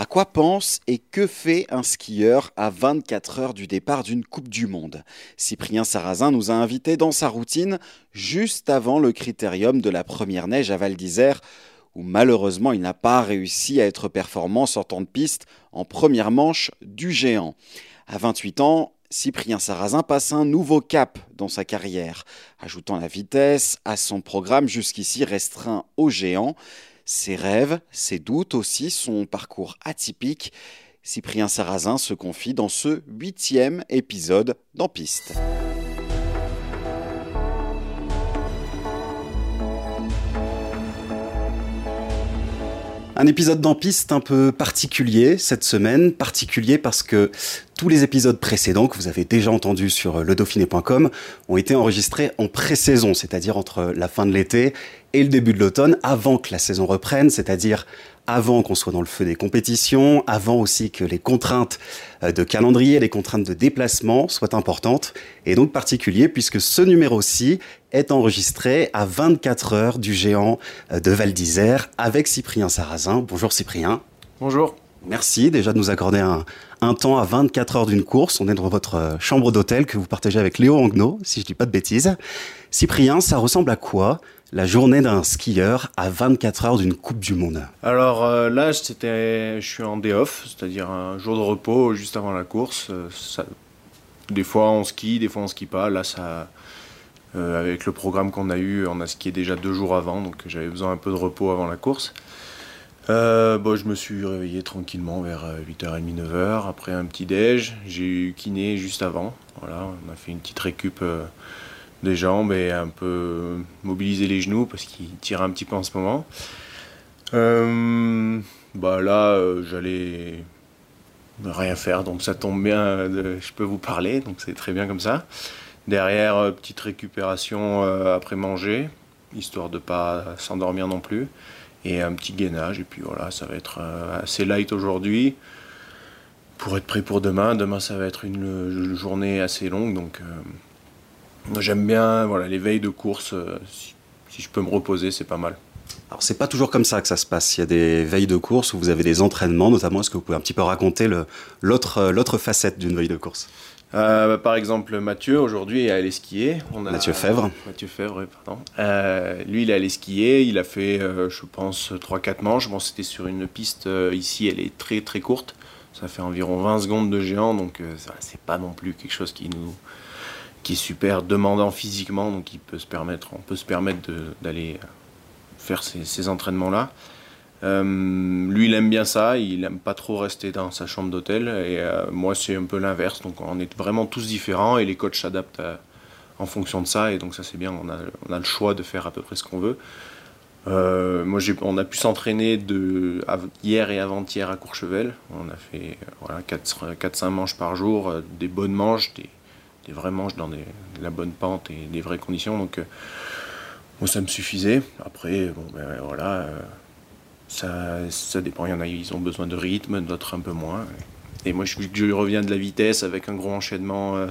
À quoi pense et que fait un skieur à 24 heures du départ d'une Coupe du Monde? Cyprien Sarrazin nous a invités dans sa routine juste avant le critérium de la première neige à Val d'Isère, où malheureusement il n'a pas réussi à être performant sortant de piste en première manche du géant. À 28 ans, Cyprien Sarrazin passe un nouveau cap dans sa carrière, ajoutant la vitesse à son programme jusqu'ici restreint au géant. Ses rêves, ses doutes aussi, son parcours atypique. Cyprien Sarrazin se confie dans ce huitième épisode d'En Piste. Un épisode d'Empiste un peu particulier cette semaine, particulier parce que tous les épisodes précédents que vous avez déjà entendus sur ledauphiné.com ont été enregistrés en pré-saison, c'est-à-dire entre la fin de l'été et le début de l'automne, avant que la saison reprenne, c'est-à-dire avant qu'on soit dans le feu des compétitions, avant aussi que les contraintes euh, de calendrier, les contraintes de déplacement soient importantes, et donc particulier puisque ce numéro-ci est enregistré à 24 heures du géant euh, de Val d'Isère avec Cyprien Sarrazin. Bonjour Cyprien. Bonjour. Merci déjà de nous accorder un, un temps à 24 heures d'une course. On est dans votre euh, chambre d'hôtel que vous partagez avec Léo Angno, si je dis pas de bêtises. Cyprien, ça ressemble à quoi la journée d'un skieur à 24 heures d'une Coupe du Monde? Alors euh, là, c'était, je suis en day off, c'est-à-dire un jour de repos juste avant la course. Euh, des fois on skie, des fois on skie pas. Là, ça, avec le programme qu'on a eu, on a skié déjà deux jours avant, donc j'avais besoin un peu de repos avant la course. Bon, je me suis réveillé tranquillement vers 8h30, 9h, après un petit déj. J'ai eu kiné juste avant. Voilà, on a fait une petite récup des jambes et un peu mobiliser les genoux parce qu'il tire un petit peu en ce moment. Euh, bah là, euh, j'allais rien faire, donc ça tombe bien, je peux vous parler, donc c'est très bien comme ça. Derrière, euh, petite récupération après manger, histoire de pas s'endormir non plus, et un petit gainage, et puis voilà, ça va être assez light aujourd'hui pour être prêt pour demain. Demain, ça va être une, journée assez longue, donc J'aime bien voilà, les veilles de course. Euh, si, je peux me reposer, c'est pas mal. Alors c'est pas toujours comme ça que ça se passe. Il y a des veilles de course où vous avez des entraînements, notamment. Est-ce que vous pouvez un petit peu raconter l'autre euh, facette d'une veille de course? Euh, par exemple, Mathieu, aujourd'hui, est allé skier. On a, Mathieu Fèvre. Mathieu Fèvre, pardon. lui, il est allé skier. Il a fait, je pense, 3-4 manches. Bon, c'était sur une piste, ici, elle est très très courte. Ça fait environ 20 secondes de géant, donc c'est pas non plus quelque chose qui nous, qui est super demandant physiquement, donc il peut se permettre, on peut se permettre d'aller faire ces, entraînements-là. Euh, lui, il aime bien ça, il aime pas trop rester dans sa chambre d'hôtel, et euh, moi, c'est un peu l'inverse. Donc, on est vraiment tous différents, et les coachs s'adaptent en fonction de ça, et donc ça, c'est bien. On a, le choix de faire à peu près ce qu'on veut. Euh, moi, on a pu s'entraîner hier et avant-hier à Courchevel. On a fait voilà, 4-5 manches par jour, des bonnes manches, des, vrais manches dans la bonne pente et des vraies conditions. Donc, euh, moi, ça me suffisait. Après, bon, ben, voilà, euh, ça, ça dépend. Il y en a, ils ont besoin de rythme, d'autres un peu moins. Et moi, je, reviens de la vitesse avec un gros enchaînement euh,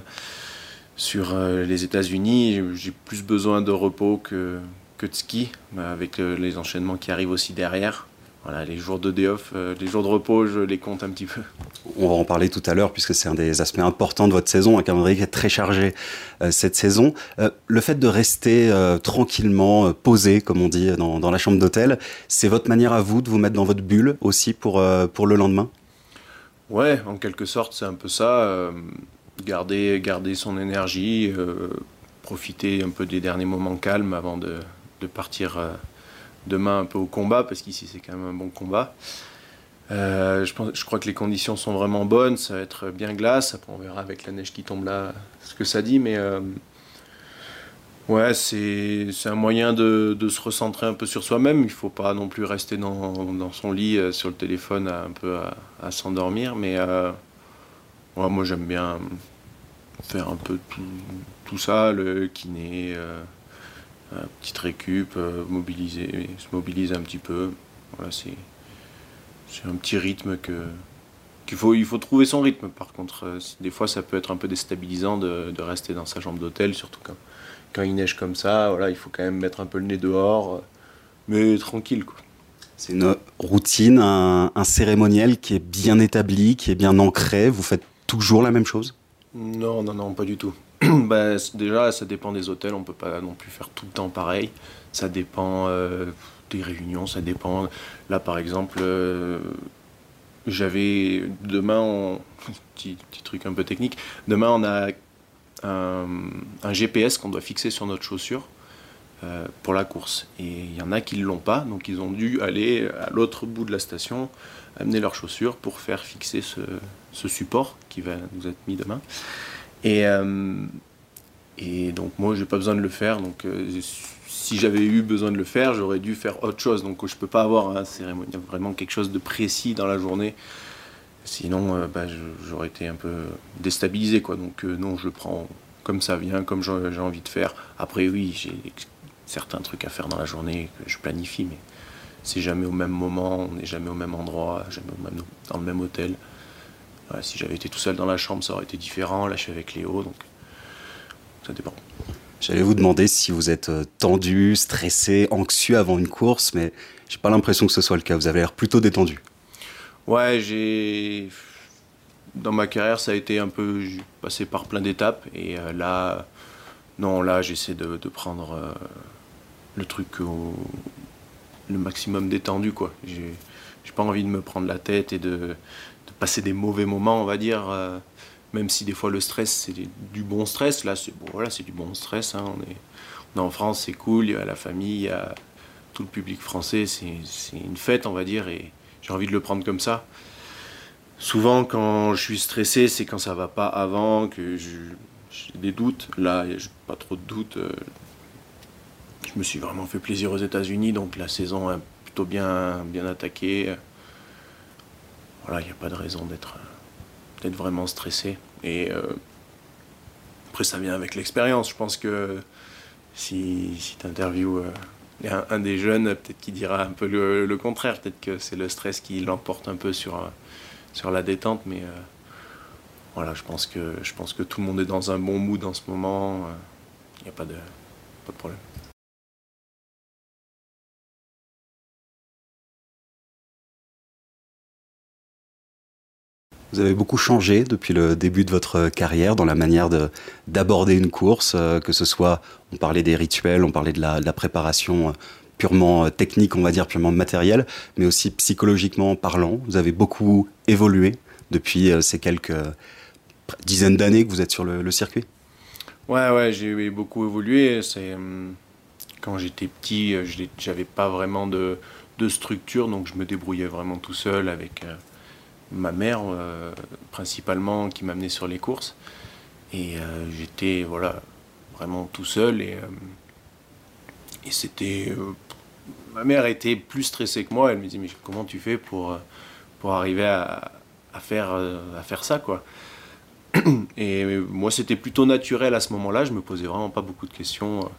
sur les États-Unis. J'ai plus besoin de repos que, que de ski, avec les enchaînements qui arrivent aussi derrière. Voilà, les jours de day off, les jours de repos, je les compte un petit peu. On va en parler tout à l'heure puisque c'est un des aspects importants de votre saison, un calendrier qui est très chargé euh, cette saison. Euh, le fait de rester euh, tranquillement posé, comme on dit dans, la chambre d'hôtel, c'est votre manière à vous de vous mettre dans votre bulle aussi pour, pour le lendemain? Ouais, en quelque sorte, c'est un peu ça. garder, garder son énergie, profiter un peu des derniers moments calmes avant de, de partir demain un peu au combat, parce qu'ici c'est quand même un bon combat. Euh, je, pense, je crois que les conditions sont vraiment bonnes, ça va être bien glace. Après, on verra avec la neige qui tombe là ce que ça dit, mais euh, ouais, c'est un moyen de, de, se recentrer un peu sur soi-même. Il faut pas non plus rester dans, dans son lit euh, sur le téléphone un peu à, s'endormir, mais moi j'aime bien faire un peu tout ça, le kiné, petite récup, mobiliser, se mobiliser un petit peu. Voilà, c'est c'est un petit rythme que qu'il faut il faut trouver son rythme. Par contre, euh, des fois, ça peut être un peu déstabilisant de, de rester dans sa chambre d'hôtel, surtout quand quand il neige comme ça. Voilà, il faut quand même mettre un peu le nez dehors, euh, mais tranquille quoi. C'est une routine, un, un, cérémoniel qui est bien établi, qui est bien ancré. Vous faites toujours la même chose? Non, non, non, pas du tout. bah, déjà, ça dépend des hôtels. On peut pas non plus faire tout le temps pareil. Ça dépend. Euh, des réunions, ça dépend. Là, par exemple, euh, j'avais demain, on... petit, truc un peu technique, demain on a un, un GPS qu'on doit fixer sur notre chaussure euh, pour la course. Et il y en a qui ne l'ont pas, donc ils ont dû aller à l'autre bout de la station, amener leurs chaussures pour faire fixer ce, ce, support qui va nous être mis demain. Et, euh, et donc moi, j'ai pas besoin de le faire, donc euh, si j'avais eu besoin de le faire, j'aurais dû faire autre chose. Donc je peux pas avoir cérémonial, vraiment quelque chose de précis dans la journée. Sinon, euh, bah, j'aurais été un peu déstabilisé. Quoi. Donc non, je prends comme ça vient, comme j'ai envie de faire. Après, oui, j'ai certains trucs à faire dans la journée que je planifie, mais c'est jamais au même moment, on n'est jamais au même endroit, jamais dans le même hôtel. Voilà, si j'avais été tout seul dans la chambre, ça aurait été différent. Là, je suis avec Léo, donc ça dépend. J'allais vous demander si vous êtes euh, tendu, stressé, anxieux avant une course, mais j'ai pas l'impression que ce soit le cas. Vous avez l'air plutôt détendu. Ouais, j'ai. Dans ma carrière, ça a été un peu. passé par plein d'étapes. Et euh, là. Non, là, j'essaie de, de, prendre euh, le truc au. le maximum détendu, quoi. J'ai pas envie de me prendre la tête et de, passer des mauvais moments, on va dire. Euh, même si des fois le stress c'est du bon stress, là c'est bon, voilà, du bon stress. Hein. On, est, en France, c'est cool, il y a la famille, il y a tout le public français, c'est une fête on va dire, et j'ai envie de le prendre comme ça. Souvent quand je suis stressé, c'est quand ça va pas avant, que j'ai des doutes. Là, j'ai pas trop de doutes. Euh, je me suis vraiment fait plaisir aux États-Unis, donc la saison est plutôt bien, bien attaquée. Voilà, il n'y a pas de raison d'être d'être vraiment stressé. Et euh, après, ça vient avec l'expérience. Je pense que si, si tu interviews euh, un, des jeunes, peut-être qu'il dira un peu le, contraire. Peut-être que c'est le stress qui l'emporte un peu sur, euh, sur la détente. Mais euh, voilà, je pense, que, je pense que tout le monde est dans un bon mood en ce moment. Il n'y a pas de, pas de problème. Vous avez beaucoup changé depuis le début de votre carrière dans la manière d'aborder une course, euh, que ce soit, on parlait des rituels, on parlait de la, préparation euh, purement euh, technique, on va dire, purement matérielle, mais aussi psychologiquement parlant. Vous avez beaucoup évolué depuis ces quelques dizaines d'années que vous êtes sur le, le circuit. Ouais, ouais, j'ai beaucoup évolué. C'est quand j'étais petit, j'avais pas vraiment de, de, structure, donc je me débrouillais vraiment tout seul avec ma mère euh, principalement qui m'amenait sur les courses. Et euh, j'étais voilà, vraiment tout seul. Et, euh, et c'était. Ma mère était plus stressée que moi. Elle me dit Mais comment tu fais pour, pour arriver à, faire, à faire ça quoi? Et moi, c'était plutôt naturel à ce moment-là. Je me posais vraiment pas beaucoup de questions.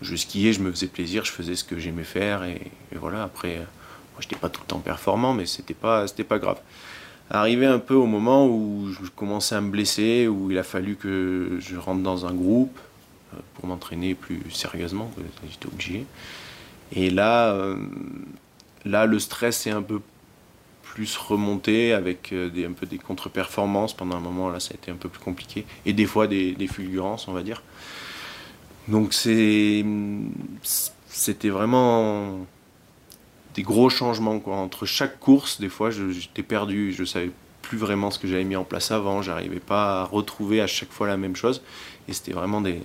Je skiais, je me faisais plaisir, je faisais ce que j'aimais faire. Et voilà, après. J'étais pas tout le temps performant, mais c'était pas, pas grave arrivé un peu au moment où je commençais à me blesser, où il a fallu que je rentre dans un groupe euh, pour m'entraîner plus sérieusement, j'étais obligé. Et là, euh, là, le stress est un peu plus remonté avec euh, des, un peu des contre-performances. Pendant un moment, là, ça a été un peu plus compliqué. Et des fois, des fulgurances, on va dire. Donc, c'était vraiment des gros changements quoi. entre chaque course des fois j'étais perdu je savais plus vraiment ce que j'avais mis en place avant j'arrivais pas à retrouver à chaque fois la même chose et c'était vraiment des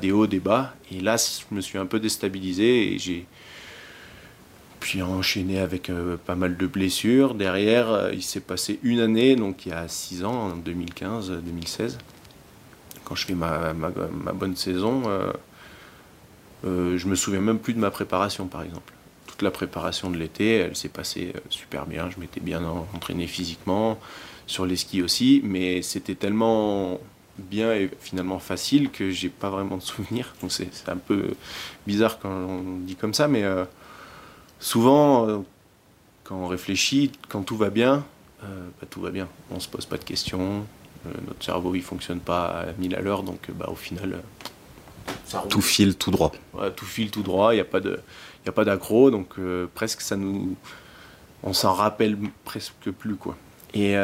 des hauts des bas et là je me suis un peu déstabilisé et j'ai puis enchaîné avec pas mal de blessures. Derrière, il s'est passé une année, donc il y a 6 ans, en 2015-2016, quand je fais ma, ma, bonne saison, je me souviens même plus de ma préparation, par exemple la préparation de l'été, elle s'est passée super bien. Je m'étais bien entraîné physiquement, sur les skis aussi, mais c'était tellement bien et finalement facile que j'ai pas vraiment de souvenirs. Donc c'est un peu bizarre quand on dit comme ça, mais euh, souvent, euh, quand on réfléchit, quand tout va bien, euh, bah, tout va bien. On se pose pas de questions, notre cerveau il fonctionne pas à 1000 à l'heure, donc bah, au final. Ça tout file tout droit. tout file tout droit, il n'y a pas de, il a pas d'accro, donc presque ça nous, on s'en rappelle presque plus quoi. Et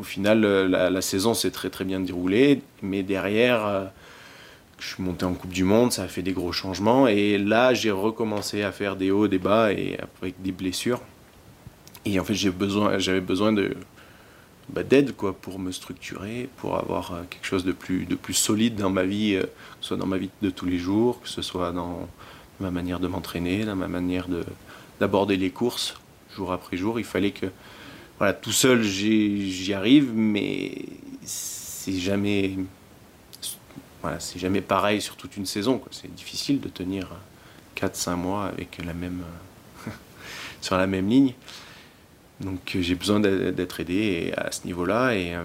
au final, euh, la, saison s'est très très bien déroulée, mais derrière, euh, je suis monté en Coupe du Monde, ça a fait des gros changements, et là j'ai recommencé à faire des hauts, des bas, et avec des blessures. Et en fait, j'avais besoin, besoin de, bah, d'aide quoi, pour me structurer, pour avoir euh, quelque chose de plus, de plus solide dans ma vie, que ce soit dans ma vie de tous les jours, que ce soit dans ma manière de m'entraîner, dans ma manière de, d'aborder les courses jour après jour. Il fallait que voilà, tout seul, j'y arrive, mais c'est jamais, pareil sur toute une saison. C'est difficile de tenir 4-5 mois avec sur la même ligne. Donc j'ai besoin d'être aidé à ce niveau-là. Et, euh,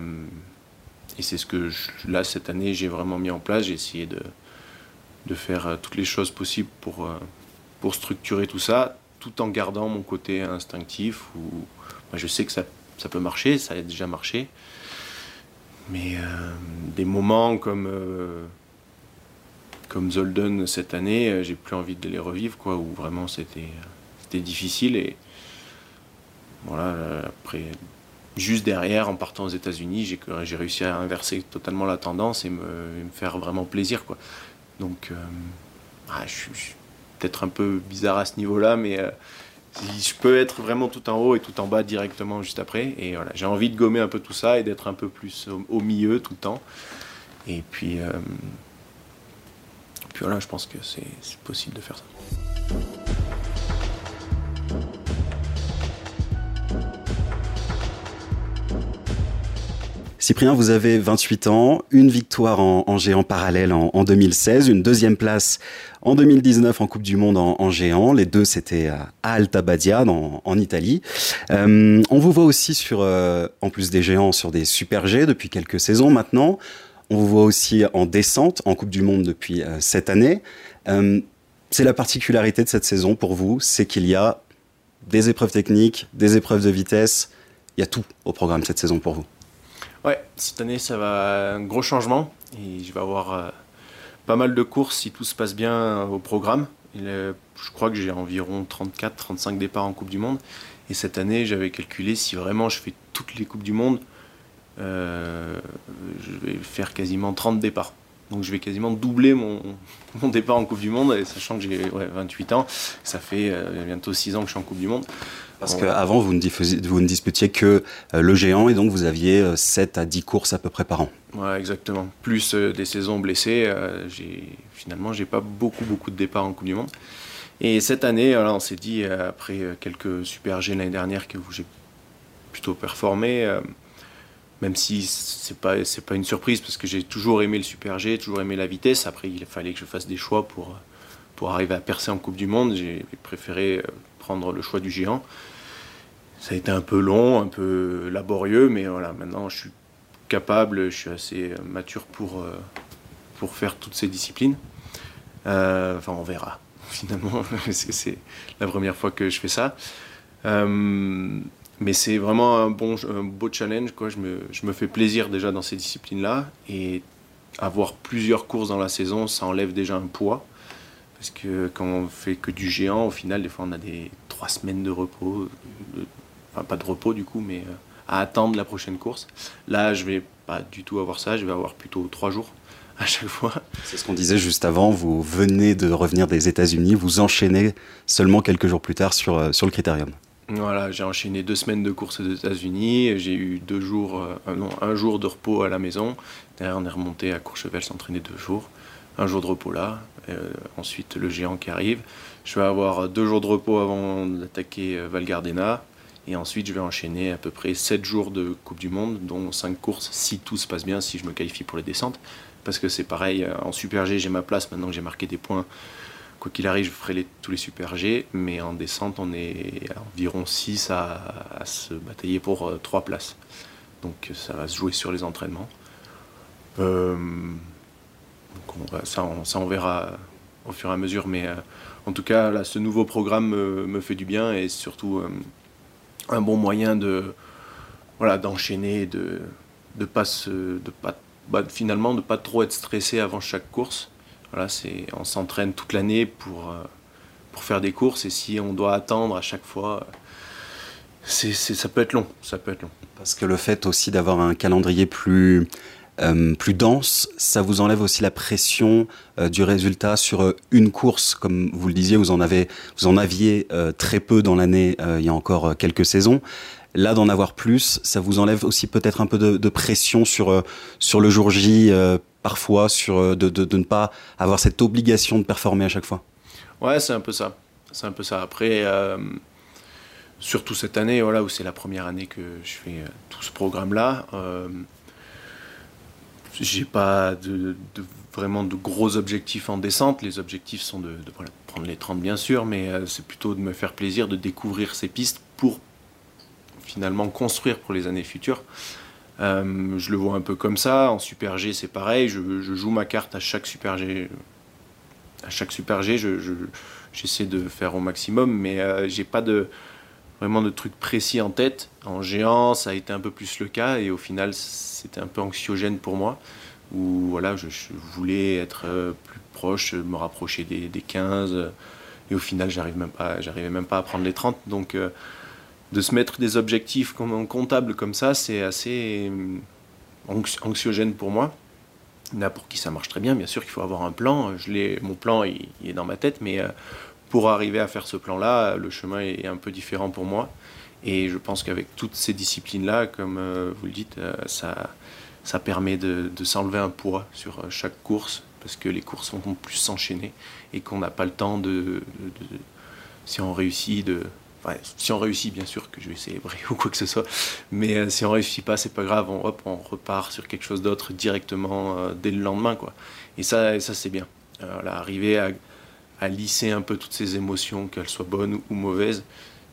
c'est ce que là, cette année, j'ai vraiment mis en place. J'ai essayé de, faire euh, toutes les choses possibles pour, euh, pour structurer tout ça, tout en gardant mon côté instinctif ou je sais que ça, ça, peut marcher, ça a déjà marché. Mais euh, des moments comme, euh, comme Zolden cette année, euh, j'ai plus envie de les revivre, quoi, où vraiment c'était, c'était difficile. Et voilà, après, juste derrière, en partant aux États-Unis, j'ai, réussi à inverser totalement la tendance et me, faire vraiment plaisir. Quoi. Donc, ah, je, suis, peut-être un peu bizarre à ce niveau-là, mais je peux être vraiment tout en haut et tout en bas directement juste après. Et voilà, j'ai envie de gommer un peu tout ça et d'être un peu plus au, milieu tout le temps. Et puis, euh, puis voilà, je pense que c'est possible de faire ça. Cyprien, vous avez 28 ans, une victoire en, géant parallèle en, 2016, une deuxième place en 2019 en Coupe du Monde en, géant. Les deux, c'était à Alta Badia, en Italie. Euh, on vous voit aussi sur, euh, en plus des géants, sur des super G depuis quelques saisons maintenant. On vous voit aussi en descente en Coupe du Monde depuis euh, cette année. c'est la particularité de cette saison pour vous, c'est qu'il y a des épreuves techniques, des épreuves de vitesse. Il y a tout au programme cette saison pour vous. Ouais, cette année, ça va un gros changement. Et je vais avoir euh, pas mal de courses si tout se passe bien au programme. je crois que j'ai environ 34-35 départs en Coupe du Monde. Et cette année, j'avais calculé si vraiment je fais toutes les Coupes du Monde, euh, je vais faire quasiment 30 départs. Donc je vais quasiment doubler mon, mon départ en Coupe du Monde, et sachant que j'ai 28 ans, ça fait bientôt 6 ans que je suis en Coupe du Monde. Parce qu'avant, vous, ne vous ne disputiez que euh, le géant et donc vous aviez 7 euh, à 10 courses à peu près par an. Ouais, exactement. Plus euh, des saisons blessées, finalement, j'ai pas beaucoup, beaucoup de départs en Coupe du Monde. Et cette année, on s'est dit, après quelques Super G l'année dernière que j'ai plutôt performé, même si c'est pas c'est pas une surprise parce que j'ai toujours aimé le Super G, toujours aimé la vitesse. Après, il fallait que je fasse des choix pour pour arriver à percer en Coupe du Monde. J'ai préféré prendre le choix du géant. Ça a été un peu long, un peu laborieux, mais voilà, maintenant je suis capable, je suis assez mature pour, euh, pour faire toutes ces disciplines. Euh, enfin, on verra. Finalement, c'est la première fois que je fais ça. Euh, mais c'est vraiment un, bon, un beau challenge. Quoi. Je, me, je me fais plaisir déjà dans ces disciplines-là. Et avoir plusieurs courses dans la saison, ça enlève déjà un poids. Parce que quand on fait que du géant, au final, des fois, on a des trois semaines de repos, enfin pas de repos du coup, mais euh, à attendre la prochaine course. Là, je vais pas du tout avoir ça, je vais avoir plutôt trois jours à chaque fois. C'est ce qu'on disait juste avant, vous venez de revenir des États-Unis, vous enchaînez seulement quelques jours plus tard sur, euh, sur le critérium. Voilà, j'ai enchaîné deux semaines de course aux États-Unis, j'ai eu deux jours, euh, non, un jour de repos à la maison. Derrière, on est remonté à Courchevel s'entraîner deux jours un jour de repos là, ensuite le géant qui arrive. Je vais avoir deux jours de repos avant d'attaquer Val Gardena. Et ensuite, je vais enchaîner à peu près 7 jours de Coupe du Monde, dont 5 courses, si tout se passe bien, si je me qualifie pour les descentes. Parce que c'est pareil, en Super G, j'ai ma place maintenant que j'ai marqué des points. Qu'il arrive, je ferai tous les Super G, mais en descente, on est environ 6 à, se batailler pour 3 places. Donc ça va se jouer sur les entraînements. Euh, ça, on, verra au fur et à mesure, mais euh, en tout cas, là, ce nouveau programme me, fait du bien et surtout euh, un bon moyen de voilà d'enchaîner, de de pas bah, finalement de pas trop être stressé avant chaque course. On s'entraîne toute l'année pour pour faire des courses et si on doit attendre à chaque fois, ça peut être long, ça peut être long. Parce que le fait aussi d'avoir un calendrier plus euh, plus dense, ça vous enlève aussi la pression euh, du résultat sur euh, une course, comme vous le disiez, vous en avez, vous en aviez très peu dans l'année il y a encore quelques saisons. Là, d'en avoir plus, ça vous enlève aussi peut-être un peu de, pression sur sur le jour J, parfois sur de, de, de, ne pas avoir cette obligation de performer à chaque fois. Ouais, c'est un peu ça. C'est un peu ça. Après surtout cette année, voilà, où c'est la première année que je fais tout ce programme-là. Euh, j'ai pas de, vraiment de gros objectifs en descente. Les objectifs sont de, prendre les 30 bien sûr, mais euh, c'est plutôt de me faire plaisir, de découvrir ces pistes pour finalement construire pour les années futures. Euh, je le vois un peu comme ça. En Super G, c'est pareil. Je, joue ma carte à chaque Super G. À chaque Super G, j'essaie de faire au maximum, mais euh, j'ai pas vraiment de trucs précis en tête. En géant, ça a été un peu plus le cas et au final, c'était un peu anxiogène pour moi. Où voilà, je, voulais être euh, plus proche, me rapprocher des, 15 et au final, j'arrive même j'arrivais même pas à prendre les 30. Donc, euh, de se mettre des objectifs comme comptable comme ça, c'est assez euh, anxiogène pour moi. Là, pour qui ça marche très bien, bien sûr qu'il faut avoir un plan. Je mon plan, il, est dans ma tête, mais pour arriver à faire ce plan-là, le chemin est un peu différent pour moi. Et je pense qu'avec toutes ces disciplines-là, comme euh, vous le dites, euh, ça, ça permet de, s'enlever un poids sur euh, chaque course, parce que les courses vont plus s'enchaîner et qu'on n'a pas le temps de, si on réussit, de, si on réussit, bien sûr que je vais célébrer ou quoi que ce soit, mais si on réussit pas, c'est pas grave, on, hop, on repart sur quelque chose d'autre directement dès le lendemain, quoi. Et ça, ça c'est bien. arriver à lisser un peu toutes ces émotions, qu'elles soient bonnes ou mauvaises.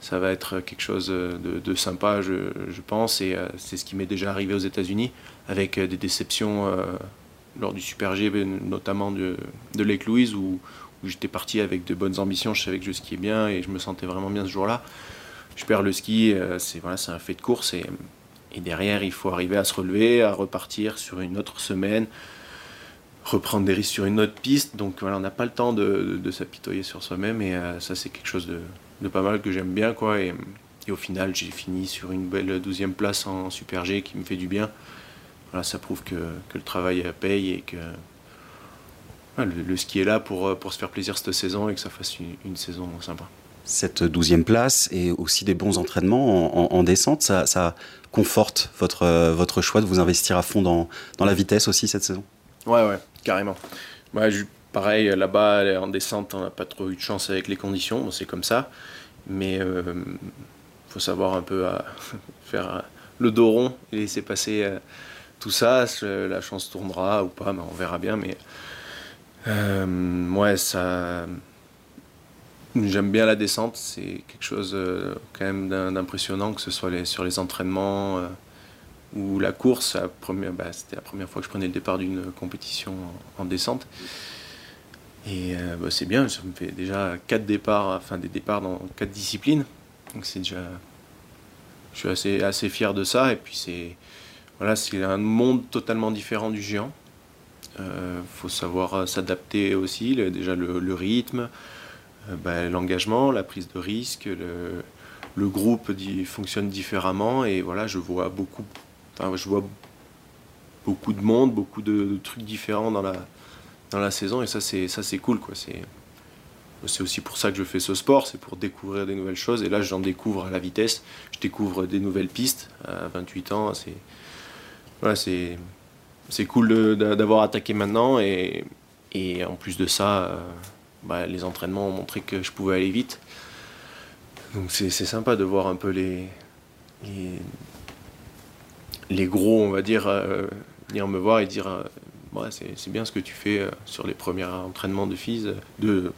Ça va être quelque chose de, sympa, je, pense, et euh, c'est ce qui m'est déjà arrivé aux États-Unis, avec euh, des déceptions euh, lors du Super G, notamment de, de Lake Louise, où, j'étais parti avec de bonnes ambitions, je savais que je skiais bien et je me sentais vraiment bien ce jour-là. Je perds le ski, c'est voilà, un fait de course, et, derrière, il faut arriver à se relever, à repartir sur une autre semaine, reprendre des risques sur une autre piste. Donc voilà, on n'a pas le temps de, s'apitoyer sur soi-même et euh, ça c'est quelque chose de, pas mal que j'aime bien quoi. Et, au final j'ai fini sur une belle 12 place en Super G qui me fait du bien. Voilà, ça prouve que, le travail paye et que le, ski est là pour, pour se faire plaisir cette saison et que ça fasse une, saison sympa. Cette douzième place et aussi des bons entraînements en, descente, ça, conforte votre, votre choix de vous investir à fond dans, dans la vitesse aussi cette saison? Ouais, ouais carrément. Moi, pareil, là-bas, en descente, on n'a pas trop eu de chance avec les conditions, c'est comme ça. Mais il euh, faut savoir un peu à faire le dos rond et laisser passer euh, tout ça. La chance tournera ou pas, mais on verra bien. Mais euh, ouais, ça. J'aime bien la descente, c'est quelque chose quand même d'impressionnant, que ce soit sur les entraînements où la course, bah, c'était la première fois que je prenais le départ d'une compétition en, descente. Et euh, bah, c'est bien, ça me fait déjà quatre départs, enfin des départs dans quatre disciplines. Donc c'est déjà, je suis assez, assez fier de ça. Et puis c'est, voilà, c'est un monde totalement différent du géant. Il euh, faut savoir euh, s'adapter aussi, déjà le, rythme, bah, l'engagement, la prise de risque, le, groupe fonctionne différemment. Et voilà, je vois beaucoup je vois beaucoup de monde, beaucoup de, trucs différents dans la, dans la saison et ça c'est ça c'est cool quoi. C'est c'est aussi pour ça que je fais ce sport, c'est pour découvrir des nouvelles choses et là j'en découvre à la vitesse, je découvre des nouvelles pistes à 28 ans, c'est voilà, c'est c'est cool d'avoir attaqué maintenant et, en plus de ça, bah, les entraînements ont montré que je pouvais aller vite. Donc c'est sympa de voir un peu les, les, gros, on va dire, venir me voir et dire ouais, c'est bien ce que tu fais sur les premiers entraînements de FIS, de,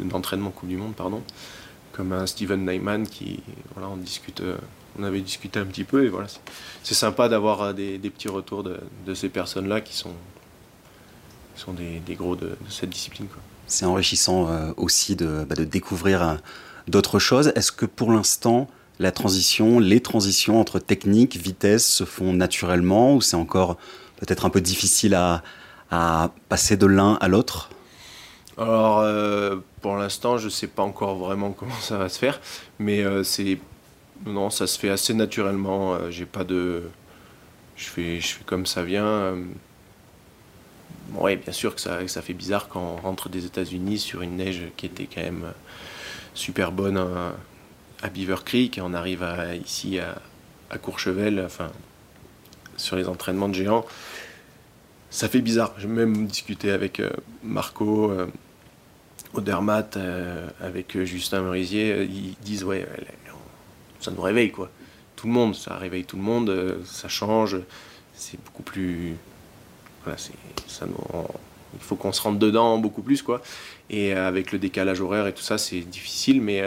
d'entraînement Coupe du Monde, pardon, comme un Steven Neyman qui, voilà, on discute, euh, on avait discuté un petit peu et voilà, c'est sympa d'avoir euh, des, petits retours de, ces personnes-là qui sont, sont des, gros de, cette discipline. C'est enrichissant euh, aussi de, bah, de découvrir d'autres choses. Est-ce que pour l'instant, la transition, les transitions entre technique, vitesse se font naturellement ou c'est encore peut-être un peu difficile à, à passer de l'un à l'autre? Alors, euh, pour l'instant, je ne sais pas encore vraiment comment ça va se faire, mais euh, c'est non, ça se fait assez naturellement. Euh, j'ai pas de, je fais, je fais comme ça vient. Oui, bien sûr que ça, fait bizarre quand on rentre des États-Unis sur une neige qui était quand même super bonne à, Beaver Creek et on arrive ici à, Courchevel, enfin sur les entraînements de géants ça fait bizarre. J'ai même discuté avec Marco, au Dermat euh, avec Justin Merisier, euh, ils disent ouais, ça nous réveille quoi. Tout le monde, ça réveille tout le monde, euh, ça change, c'est beaucoup plus. Voilà, ça il faut qu'on se rentre dedans beaucoup plus quoi. Et avec le décalage horaire et tout ça, c'est difficile, mais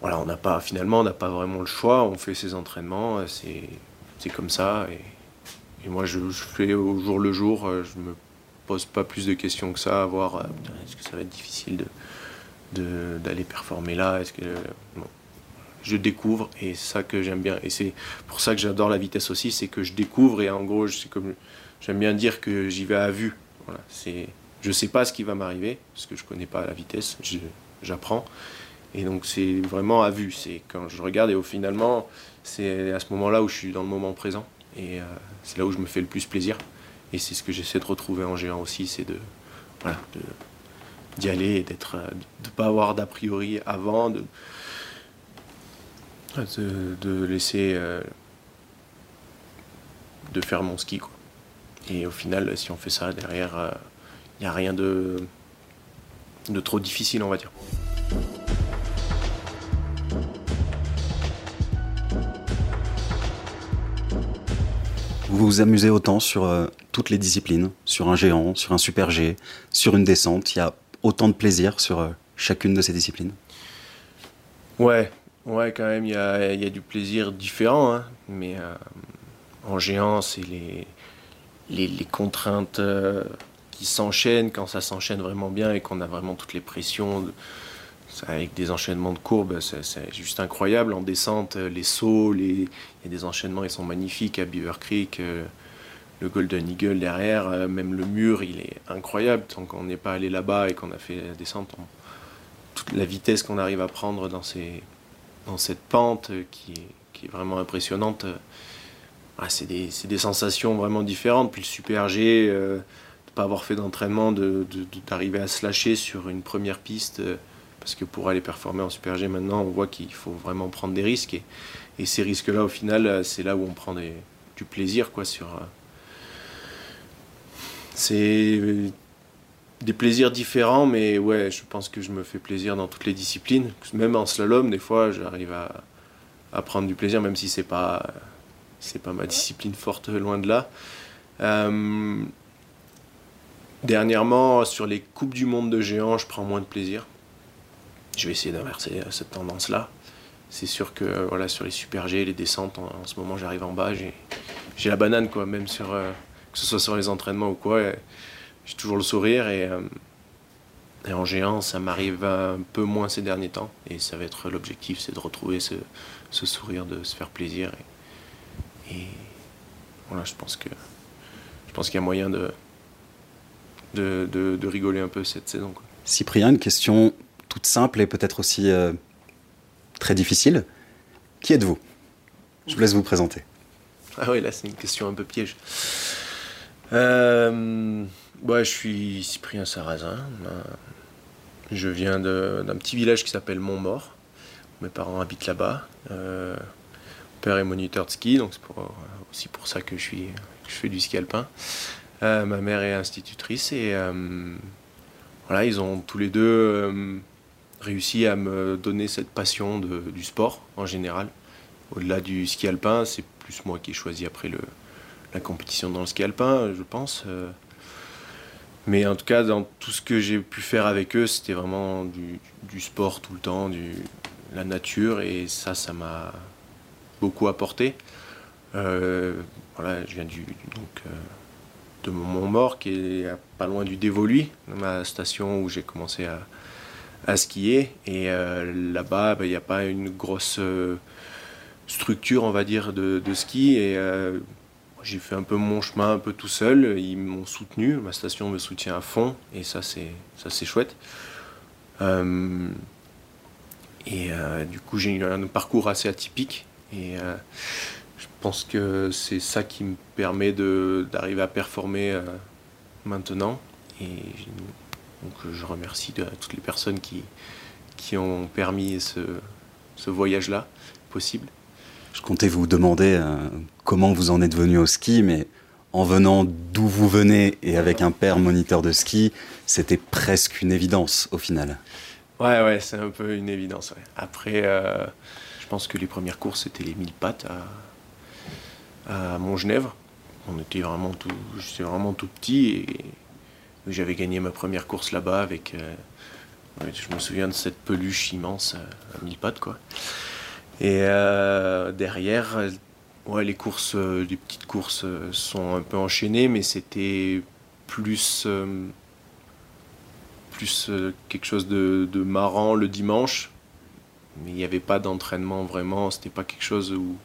voilà, on n'a pas finalement, on n'a pas vraiment le choix. On fait ses entraînements, c'est comme ça. Et, moi, je, fais au jour le jour. Je me pose pas plus de questions que ça à voir euh, est-ce que ça va être difficile de, d'aller performer là? Est-ce que je découvre et c'est ça que j'aime bien et c'est pour ça que j'adore la vitesse aussi c'est que je découvre et en gros comme j'aime bien dire que j'y vais à vue. Voilà c'est je sais pas ce qui va m'arriver parce que je connais pas la vitesse j'apprends. Et donc c'est vraiment à vue c'est quand je regarde et au finalement c'est à ce moment là où je suis dans le moment présent et euh, c'est là où je me fais le plus plaisir. Et c'est ce que j'essaie de retrouver en géant aussi, c'est de voilà, d'y aller et d'être, de pas avoir d'a priori avant, de, de, laisser, euh, de faire mon ski quoi. Et au final, si on fait ça derrière, il euh, n'y a rien de, de trop difficile, on va dire. Vous vous amusez autant sur euh, toutes les disciplines, sur un géant, sur un super G, sur une descente. Il y a autant de plaisir sur euh, chacune de ces disciplines? Ouais, ouais, quand même, il y a, du plaisir différent. Hein. mais euh, en géant, c'est les, les, contraintes qui s'enchaînent quand ça s'enchaîne vraiment bien et qu'on a vraiment toutes les pressions. avec des enchaînements de courbes, c'est juste incroyable. En descente, les sauts, les, il y a des enchaînements, ils sont magnifiques à Beaver Creek. Euh, le Golden Eagle derrière, euh, même le mur, il est incroyable. Tant qu'on n'est pas allé là-bas et qu'on a fait la descente, toute la vitesse qu'on arrive à prendre dans, ces, cette pente qui est, vraiment impressionnante, ah, c'est des, sensations vraiment différentes. Puis le Super G, euh, de ne pas avoir fait d'entraînement, d'arriver à se lâcher sur une première piste parce que pour aller performer en Super G maintenant, on voit qu'il faut vraiment prendre des risques. Et, ces risques-là, au final, c'est là où on prend du plaisir quoi, sur. Euh, des plaisirs différents, mais ouais, je pense que je me fais plaisir dans toutes les disciplines. Même en slalom, des fois, j'arrive à, prendre du plaisir, même si c'est pas c'est pas ma discipline forte, loin de là. Euh, dernièrement, sur les coupes du monde de géants, je prends moins de plaisir je vais essayer d'inverser euh, cette tendance-là. C'est sûr que euh, voilà, sur les super G, les descentes, en, ce moment j'arrive en bas, j'ai la banane, quoi, même sur, que ce soit sur les entraînements ou quoi. J'ai toujours le sourire et, en géant, ça m'arrive un peu moins ces derniers temps. Et ça va être l'objectif, c'est de retrouver ce, sourire, de se faire plaisir. Et, voilà, je pense que je pense qu'il y a moyen de de, de, rigoler un peu cette saison. Cyprien, une question toute simple et peut-être aussi euh, très difficile. Qui êtes-vous? Je vous laisse vous présenter. Ah oui, là c'est une question un peu piège. Euh, je suis Cyprien Sarrazin. Euh, je viens d'un petit village qui s'appelle Montmort. Mes parents habitent là-bas. mon père est moniteur de ski, donc c'est aussi pour ça que je, suis, je fais du ski alpin. ma mère est institutrice et voilà, ils ont tous les deux réussi à me donner cette passion du sport en général. Au-delà du ski alpin, c'est plus moi qui ai choisi après la compétition dans le ski alpin, je pense. Euh. Mais en tout cas, dans tout ce que j'ai pu faire avec eux, c'était vraiment du, sport tout le temps, la nature, et ça, ça m'a beaucoup apporté. Euh, voilà, je viens du, euh, de Montmort, qui est pas loin du Dévoluy, ma station où j'ai commencé à, skier. Et là-bas, bah, il n'y a pas une grosse structure, on va dire, de, ski. Euh, j'ai fait un peu mon chemin un peu tout seul. Ils m'ont soutenu, ma station me soutient à fond. Et ça, c'est, ça, c'est chouette. Euh, et euh, du coup, j'ai eu un parcours assez atypique. Et je pense que c'est ça qui me permet d'arriver à performer maintenant. Et donc, je remercie toutes les personnes qui, qui ont permis ce, ce voyage-là possible. Je comptais vous demander euh, comment vous en êtes venu au ski, mais en venant d'où vous venez et avec un père moniteur de ski, c'était presque une évidence au final. Ouais, ouais, c'est un peu une évidence. Après, euh, je pense que les premières courses, c'était les 1000 pattes à, à Montgenèvre. On était vraiment tout, j'étais vraiment tout petit et j'avais gagné ma première course là-bas avec. Euh, je me souviens de cette peluche immense à 1000 pattes, quoi. Et euh, derrière, ouais, les courses, euh, les petites courses euh, sont un peu enchaînées, mais c'était plus, plus quelque chose de, marrant le dimanche. Mais il n'y avait pas d'entraînement vraiment, c'était pas quelque chose où.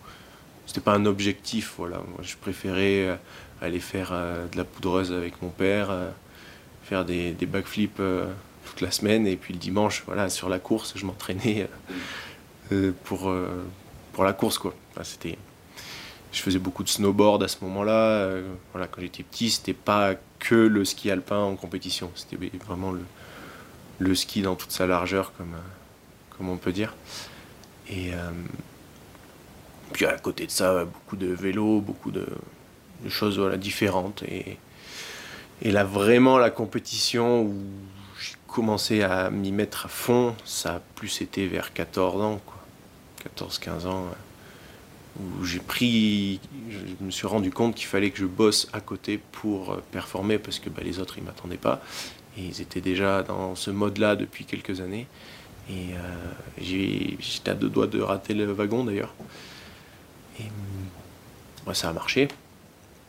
C'était pas un objectif, voilà. Je préférais aller faire de la poudreuse avec mon père, faire des, des backflips toute la semaine, et puis le dimanche, voilà, sur la course, je m'entraînais pour, euh, pour la course. Quoi. c'était, je faisais beaucoup de snowboard à ce moment-là. Euh, voilà, quand j'étais petit, c'était pas que le ski alpin en compétition, c'était vraiment le, le ski dans toute sa largeur, comme, comme on peut dire. Et puis à côté de ça, beaucoup de vélo, beaucoup de, choses voilà, différentes. Et, et là, vraiment, la compétition où j'ai commencé à m'y mettre à fond, ça a plus été vers 14 ans. 14-15 ans, où j'ai pris, je me suis rendu compte qu'il fallait que je bosse à côté pour euh, performer parce que bah, les autres ils m'attendaient pas. Et ils étaient déjà dans ce mode-là depuis quelques années. Et euh, j'étais à deux doigts de rater le wagon d'ailleurs. Et moi ça a marché.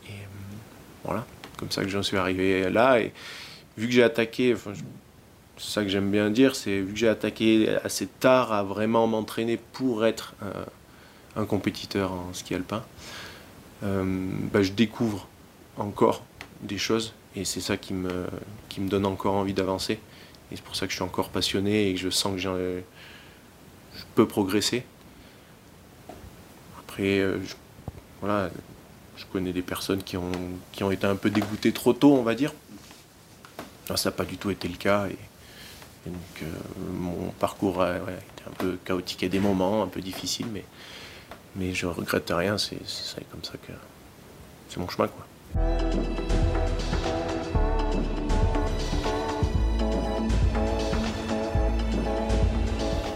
Et voilà. Comme ça que j'en suis arrivé là. Et vu que j'ai attaqué c'est ça que j'aime bien dire, c'est vu que j'ai attaqué assez tard à vraiment m'entraîner pour être un compétiteur en ski alpin, euh, bah, je découvre encore des choses et c'est ça qui me, qui me donne encore envie d'avancer. Et c'est pour ça que je suis encore passionné et que je sens que je peux progresser. Après, euh, je, voilà, je connais des personnes qui ont, qui ont été un peu dégoûtées trop tôt, on va dire. ça n'a pas du tout été le cas. Euh, mon parcours a été un peu chaotique à des moments, un peu difficile, mais, mais je regrette rien, c'est comme ça que c'est mon chemin. Quoi.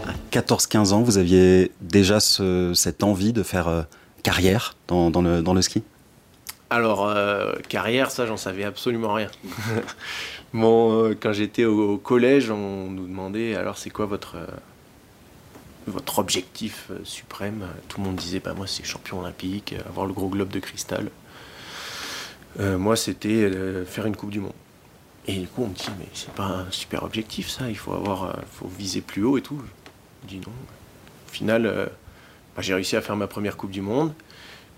À 14-15 ans, vous aviez déjà cette envie de faire euh, carrière dans, le, dans le ski? Alors, euh, carrière, ça, j'en savais absolument rien. euh, quand j'étais au, collège, on nous demandait alors c'est quoi votre, euh, objectif suprême? Tout le monde disait bah, moi, c'est champion olympique, avoir le gros globe de cristal. moi, c'était faire une Coupe du Monde. Et du coup, on me dit mais c'est pas un super objectif, ça, il faut, avoir, faut viser plus haut et tout. Je dis non. Au final, bah, j'ai réussi à faire ma première Coupe du Monde.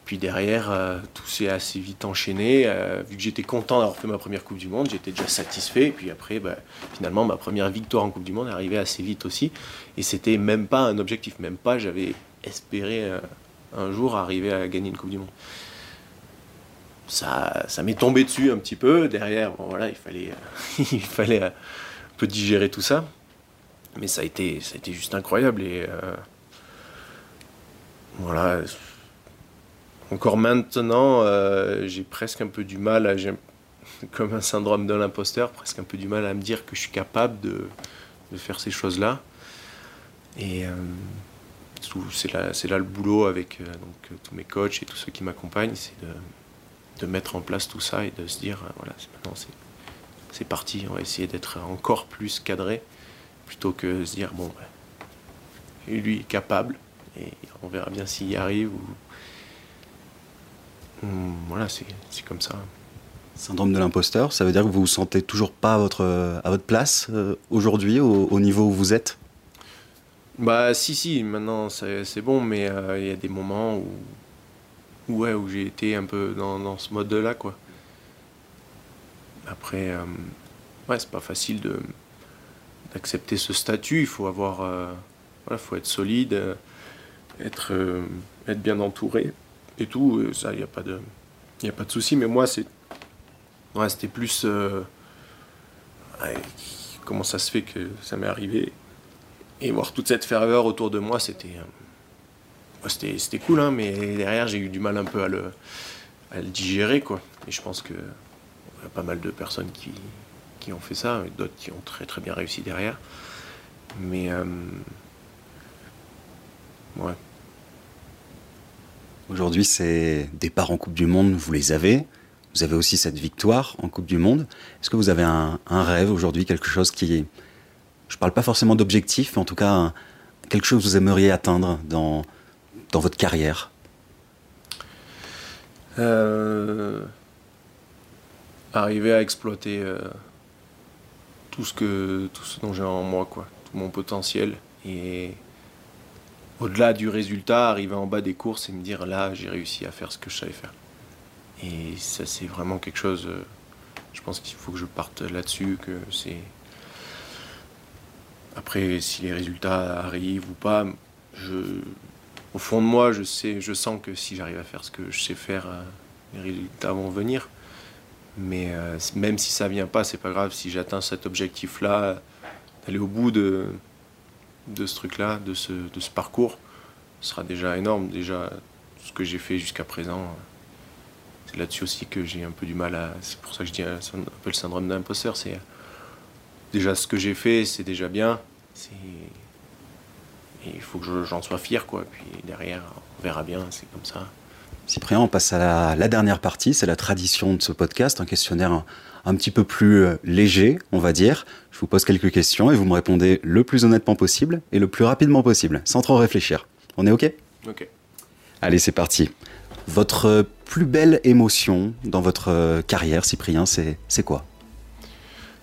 Puis derrière, euh, tout s'est assez vite enchaîné. Euh, vu que j'étais content d'avoir fait ma première Coupe du Monde, j'étais déjà satisfait. Et puis après, bah, finalement, ma première victoire en Coupe du Monde est arrivée assez vite aussi. Et c'était même pas un objectif, même pas j'avais espéré euh, un jour arriver à gagner une Coupe du Monde. Ça, ça m'est tombé dessus un petit peu. Derrière, bon voilà, il fallait, il fallait un peu digérer tout ça. Mais ça a été, ça a été juste incroyable. Et voilà encore maintenant, euh, j'ai presque un peu du mal comme un syndrome de l'imposteur, presque un peu du mal à me dire que je suis capable de, faire ces choses-là. Et c'est là, le boulot avec donc, tous mes coachs et tous ceux qui m'accompagnent, c'est de, de, mettre en place tout ça et de se dire, voilà, maintenant c'est parti, on va essayer d'être encore plus cadré, plutôt que se dire, bon, lui est capable, et on verra bien s'il y arrive. Ou... Hmm, voilà, c'est comme ça. Syndrome de l'imposteur, ça veut dire que vous vous sentez toujours pas à votre, à votre place euh, aujourd'hui, au, niveau où vous êtes? Bah si, si, maintenant c'est bon, mais euh, il y a des moments où, ouais, où j'ai été un peu dans, dans ce mode-là, quoi. Après, euh, ouais, c'est pas facile d'accepter ce statut, il faut avoir... voilà, faut être solide être, être bien entouré et tout. ça, il n'y a pas de, y a pas de souci. Mais moi, c'est, c'était plus euh, comment ça se fait que ça m'est arrivé et voir toute cette ferveur autour de moi, c'était, euh, c'était, c'était cool. Hein, mais derrière, j'ai eu du mal un peu à le, à le digérer, quoi. Et je pense que y a pas mal de personnes qui, qui ont fait ça, d'autres qui ont très très bien réussi derrière. Mais Ouais. Aujourd'hui, c'est départ en Coupe du Monde, vous les avez. Vous avez aussi cette victoire en Coupe du Monde. Est-ce que vous avez un, rêve aujourd'hui, quelque chose qui Je ne parle pas forcément d'objectif, mais en tout cas, quelque chose que vous aimeriez atteindre dans, dans votre carrière? Euh, Arriver à exploiter euh, tout, ce que, tout ce dont j'ai en moi, quoi, tout mon potentiel. Et au-delà du résultat, arriver en bas des courses et me dire là, j'ai réussi à faire ce que je savais faire. Et ça, c'est vraiment quelque chose. Euh, je pense qu'il faut que je parte là-dessus, que c'est. Après, si les résultats arrivent ou pas, au fond de moi, je sais, je sens que si j'arrive à faire ce que je sais faire, euh, les résultats vont venir. Mais euh, même si ça vient pas, c'est pas grave. Si j'atteins cet objectif-là, d'aller au bout de, de ce truc-là, de ce, de ce parcours, sera déjà énorme. Déjà, ce que j'ai fait jusqu'à présent, c'est là-dessus aussi que j'ai un peu du mal à. C'est pour ça que je dis un peu le syndrome d'imposteur. C'est déjà ce que j'ai fait, c'est déjà bien. Il faut que j'en sois fier, quoi. Puis derrière, on verra bien, c'est comme ça. Cyprien, on passe à la, dernière partie, c'est la tradition de ce podcast, un questionnaire un, petit peu plus euh, léger, on va dire. Je vous pose quelques questions et vous me répondez le plus honnêtement possible et le plus rapidement possible, sans trop réfléchir. On est OK? OK. Allez, c'est parti. Votre plus belle émotion dans votre euh, carrière, Cyprien, c'est quoi?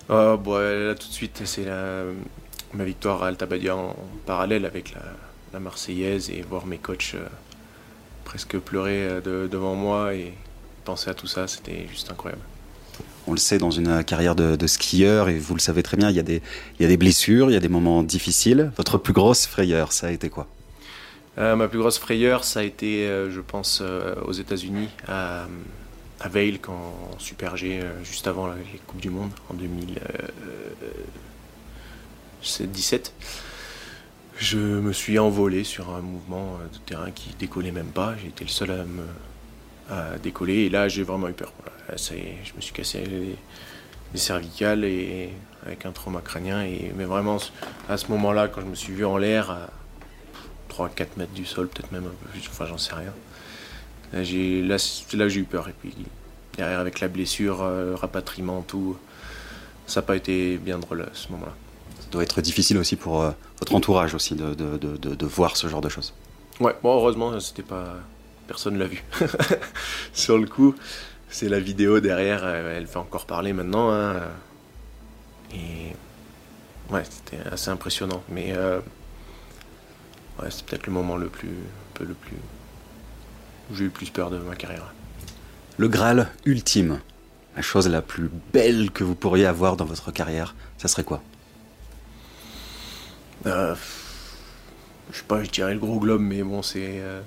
Oh, bon, Là, tout de suite, c'est ma victoire à Altabadia en, parallèle avec la, la, Marseillaise et voir mes coachs euh, presque pleurer euh, devant moi et penser à tout ça, c'était juste incroyable. On le sait dans une carrière de, skieur, et vous le savez très bien, il y, a des, il y a des blessures, il y a des moments difficiles. Votre plus grosse frayeur, ça a été quoi? Euh, Ma plus grosse frayeur, ça a été, euh, je pense, aux États-Unis, à, à Vail, quand Super G, juste avant les Coupes du Monde, en 2017 je me suis envolé sur un mouvement de terrain qui décollait même pas. Été le seul à me décoller et là j'ai vraiment eu peur. ça je me suis cassé les, cervicales et avec un trauma crânien mais vraiment à ce moment-là quand je me suis vu en l'air à 3-4 mètres du sol, peut-être même un peu plus, enfin j'en sais rien. Là, j'ai, là, j'ai eu peur et puis derrière avec la blessure, euh, rapatriement, tout, ça n'a pas été bien drôle à ce moment-là doit être difficile aussi pour euh, votre entourage aussi de, de, de, de, voir ce genre de choses. Ouais, bon, heureusement, c'était pas. Personne l'a vu. Sur le coup, c'est la vidéo derrière, euh, elle fait encore parler maintenant. Hein. Et. Ouais, c'était assez impressionnant. Mais. Euh... Ouais, c'est peut-être le moment le plus. Un peu le plus. où j'ai eu plus peur de ma carrière. Le Graal ultime, la chose la plus belle que vous pourriez avoir dans votre carrière, ça serait quoi? Euh, je sais pas, je dirais le gros globe, mais bon, c'est euh,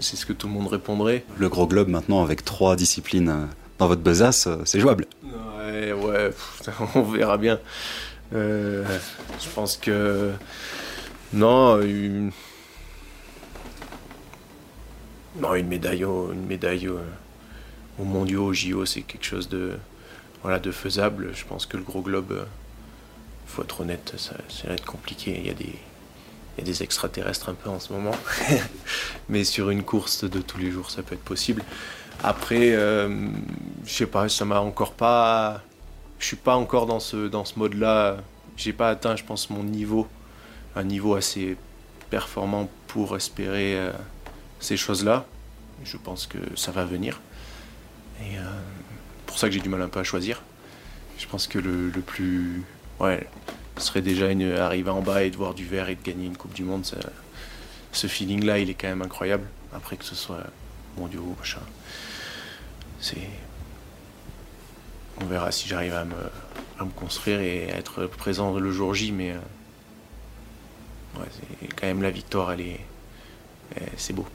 c'est ce que tout le monde répondrait. Le gros globe, maintenant, avec trois disciplines euh, dans votre besace, c'est jouable. Ouais, ouais, on verra bien. je pense que. Non, une. Non, une médaille, au, une médaille au, au mondiaux, au JO, c'est quelque chose de. voilà, de faisable. Je pense que le gros globe, faut être honnête, ça, va être compliqué. Il y, a des, extraterrestres un peu en ce moment. Mais sur une course de tous les jours, ça peut être possible. Après, je sais pas, ça m'a encore pas. Je suis pas encore dans ce, dans ce mode-là. J'ai pas atteint, je pense, mon niveau. Un niveau assez performant pour espérer euh, ces choses-là. Je pense que ça va venir. Et euh, pour ça que j'ai du mal un peu à choisir. Je pense que le, plus. Ouais, ce serait déjà une, arriver en bas et de voir du vert et de gagner une Coupe du Monde. ce feeling-là, il est quand même incroyable. Après que ce soit mondiaux, machin. C'est. On verra si j'arrive à me, à me construire et à être présent le jour J, mais. Euh, quand même la victoire, elle est, c'est beau.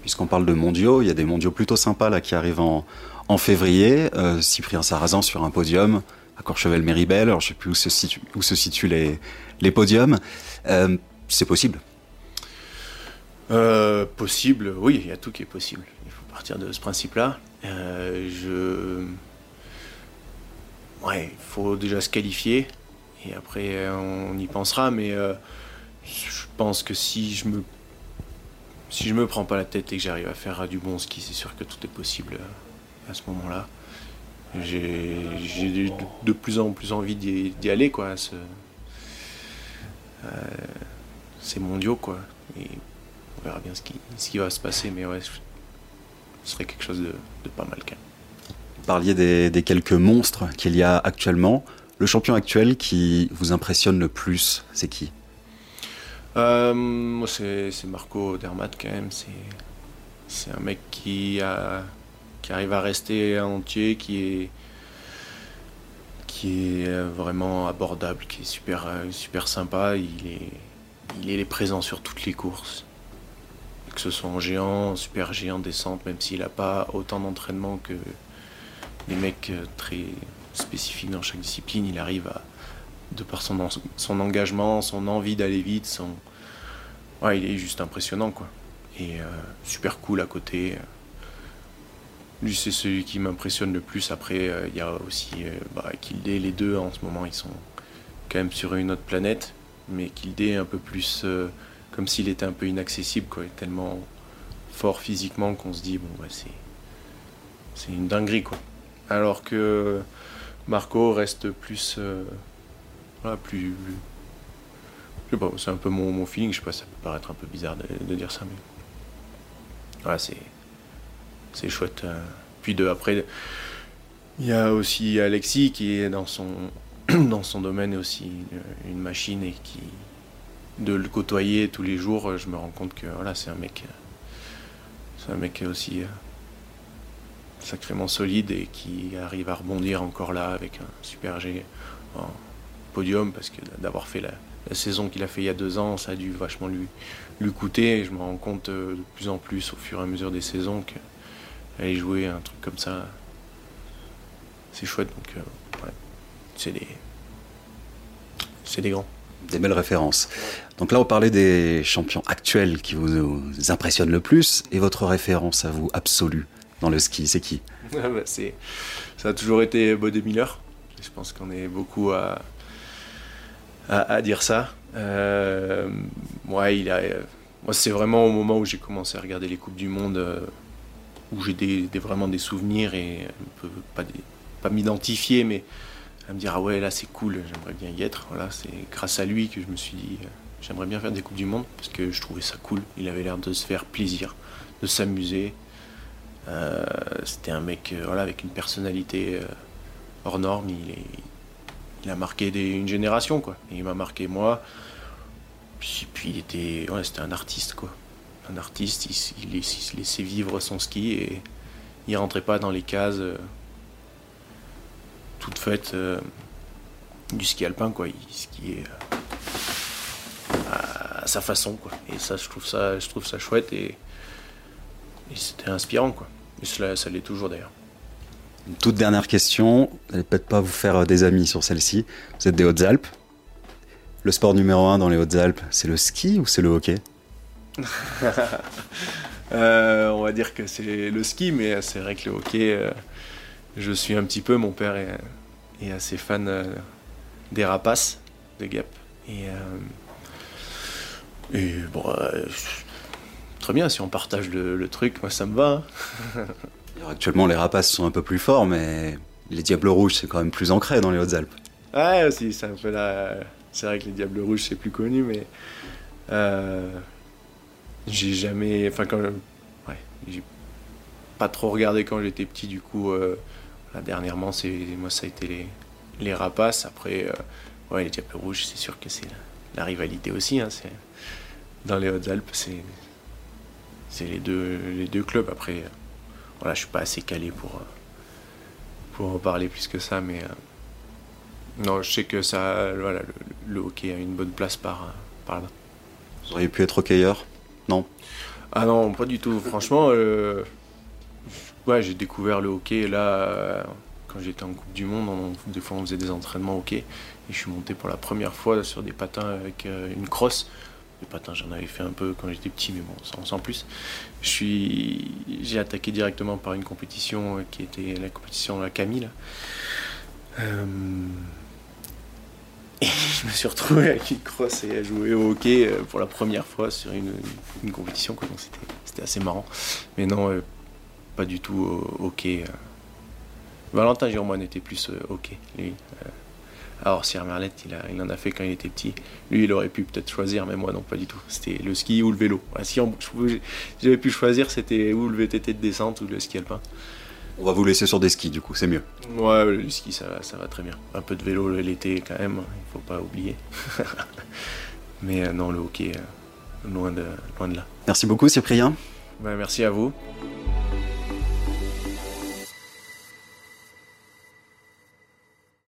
Puisqu'on parle de mondiaux, il y a des mondiaux plutôt sympas là qui arrivent en, en février. Euh, Cyprien Sarrazin sur un podium à Courchevel-Méribel. Alors je sais plus où se situent, où se situent les, les podiums. Euh, c'est possible. Euh, possible, oui, il y a tout qui est possible. Il faut partir de ce principe-là. je, ouais, il faut déjà se qualifier et après on y pensera, mais je pense que si je me si je me prends pas la tête et que j'arrive à faire du bon ski, c'est sûr que tout est possible euh, à ce moment-là. J'ai de plus en plus envie d'y aller, quoi. Ce, euh, c'est mondiaux, quoi. Et on verra bien ce qui, ce qui va se passer, mais ouais, ce serait quelque chose de, pas mal, quand Vous parliez des, des quelques monstres qu'il y a actuellement. Le champion actuel qui vous impressionne le plus, c'est qui? Euh, moi, c'est Marco Dermat quand même. C'est un mec qui, a, qui arrive à rester entier, qui est, qui est vraiment abordable, qui est super, super sympa. Il est, il est présent sur toutes les courses. Que ce soit en géant, super géant, descente, même s'il n'a pas autant d'entraînement que les mecs très spécifiques dans chaque discipline, il arrive à, de par son, son engagement, son envie d'aller vite, son... Il est juste impressionnant, quoi. Et euh, super cool à côté. Lui, c'est celui qui m'impressionne le plus. Après, euh, il y a aussi euh, bah, Kildé, les deux en ce moment, ils sont quand même sur une autre planète. Mais Kildé est un peu plus comme s'il était un peu inaccessible, quoi. Tellement fort physiquement qu'on se dit, bon, ouais, c'est, c'est une dinguerie, quoi. Alors que Marco reste plus plus. Je sais pas, c'est un peu mon, feeling, je sais pas, ça peut paraître un peu bizarre de, dire ça, mais. Voilà, c'est. C'est chouette. Euh. Puis après, il y a aussi Alexis qui est dans son, dans son domaine aussi une, machine et qui. De le côtoyer tous les jours, je me rends compte que voilà, c'est un mec. C'est un mec aussi euh, sacrément solide et qui arrive à rebondir encore là avec un super G podium parce que d'avoir fait la, saison qu'il a fait il y a deux ans, ça a dû vachement lui, lui coûter. Je me rends compte euh, de plus en plus au fur et à mesure des saisons qu'aller jouer un truc comme ça, c'est chouette. Donc, euh, c'est des, c'est des grands. Des belles références. Donc là, on parlait des champions actuels qui vous, impressionnent le plus. Et votre référence à vous absolue dans le ski, c'est qui? Bah, c'est, Ça a toujours été Bodé Miller. Je pense qu'on est beaucoup à, à, dire ça. Euh, il a, moi, c'est vraiment au moment où j'ai commencé à regarder les Coupes du Monde euh, où j'ai des, vraiment des souvenirs et pas, pas m'identifier, mais à me dire Ah ouais, là c'est cool, j'aimerais bien y être. Voilà, c'est grâce à lui que je me suis dit euh, J'aimerais bien faire des Coupes du Monde parce que je trouvais ça cool. Il avait l'air de se faire plaisir, de s'amuser. Euh, c'était un mec voilà, avec une personnalité hors norme. Il est, il a marqué une génération, quoi. Et il m'a marqué moi. Puis, puis il était, ouais, c'était un artiste, quoi. Un artiste, il, laissait vivre son ski et il rentrait pas dans les cases euh, toutes faites euh, du ski alpin, quoi. Il skiait euh, à, sa façon, quoi. Et ça, je trouve ça, je trouve ça chouette et, c'était inspirant, quoi. Et cela, ça l'est toujours d'ailleurs. Une toute dernière question, vous n'allez peut-être pas vous faire des amis sur celle-ci. Vous êtes des Hautes-Alpes. Le sport numéro un dans les Hautes-Alpes, c'est le ski ou c'est le hockey? euh, On va dire que c'est le ski, mais c'est vrai que le hockey, euh, je suis un petit peu. Mon père est, assez fan des rapaces de Gap. Et, et bon, très bien, si on partage le, truc, moi ça me va. Hein. actuellement, les rapaces sont un peu plus forts, mais les Diables Rouges, c'est quand même plus ancré dans les Hautes-Alpes. Ouais, aussi, c'est un peu la. C'est vrai que les Diables Rouges, c'est plus connu, mais. Euh, j'ai jamais. Enfin, quand. Ouais, j'ai pas trop regardé quand j'étais petit, du coup. Euh, dernièrement, c'est moi, ça a été les, les rapaces. Après, euh, ouais, les Diables Rouges, c'est sûr que c'est la, rivalité aussi. Hein, dans les Hautes-Alpes, c'est c'est les deux, les deux clubs. Après, voilà, je suis pas assez calé pour, pour en parler plus que ça, mais non, je sais que ça, voilà, le, hockey a une bonne place par, par là. Vous auriez pu être hockeyeur? Non Ah non, pas du tout. Franchement, euh, ouais, j'ai découvert le hockey là quand j'étais en Coupe du Monde. des fois, on faisait des entraînements hockey et je suis monté pour la première fois sur des patins avec euh, une crosse. Les patins, j'en avais fait un peu quand j'étais petit, mais bon, sans, plus. Je suis, j'ai attaqué directement par une compétition euh, qui était la compétition de la Camille. Euh, et je me suis retrouvé avec une crosse et à jouer au hockey euh, pour la première fois sur une, compétition. C'était? Assez marrant. Mais non, euh, pas du tout hockey. Valentin Girman était plus hockey, lui. Alors, Sierre Merlette, il, il en a fait quand il était petit. Lui, il aurait pu peut-être choisir, mais moi, non, pas du tout. C'était le ski ou le vélo. si j'avais pu choisir, c'était ou le VTT de descente ou le ski alpin. On va vous laisser sur des skis, du coup, c'est mieux. Ouais, le ski, ça va, ça va très bien. Un peu de vélo l'été, quand même, il faut pas oublier. Mais euh, non, le hockey, euh, loin, de, loin de là. Merci beaucoup, Cyprien. Ben, merci à vous.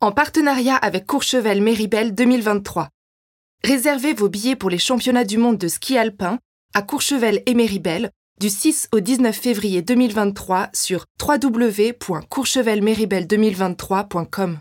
En partenariat avec Courchevel Méribel 2023. Réservez vos billets pour les championnats du monde de ski alpin à Courchevel et Méribel du 6 au 19 février 2023 sur www.courchevelmeribel2023.com.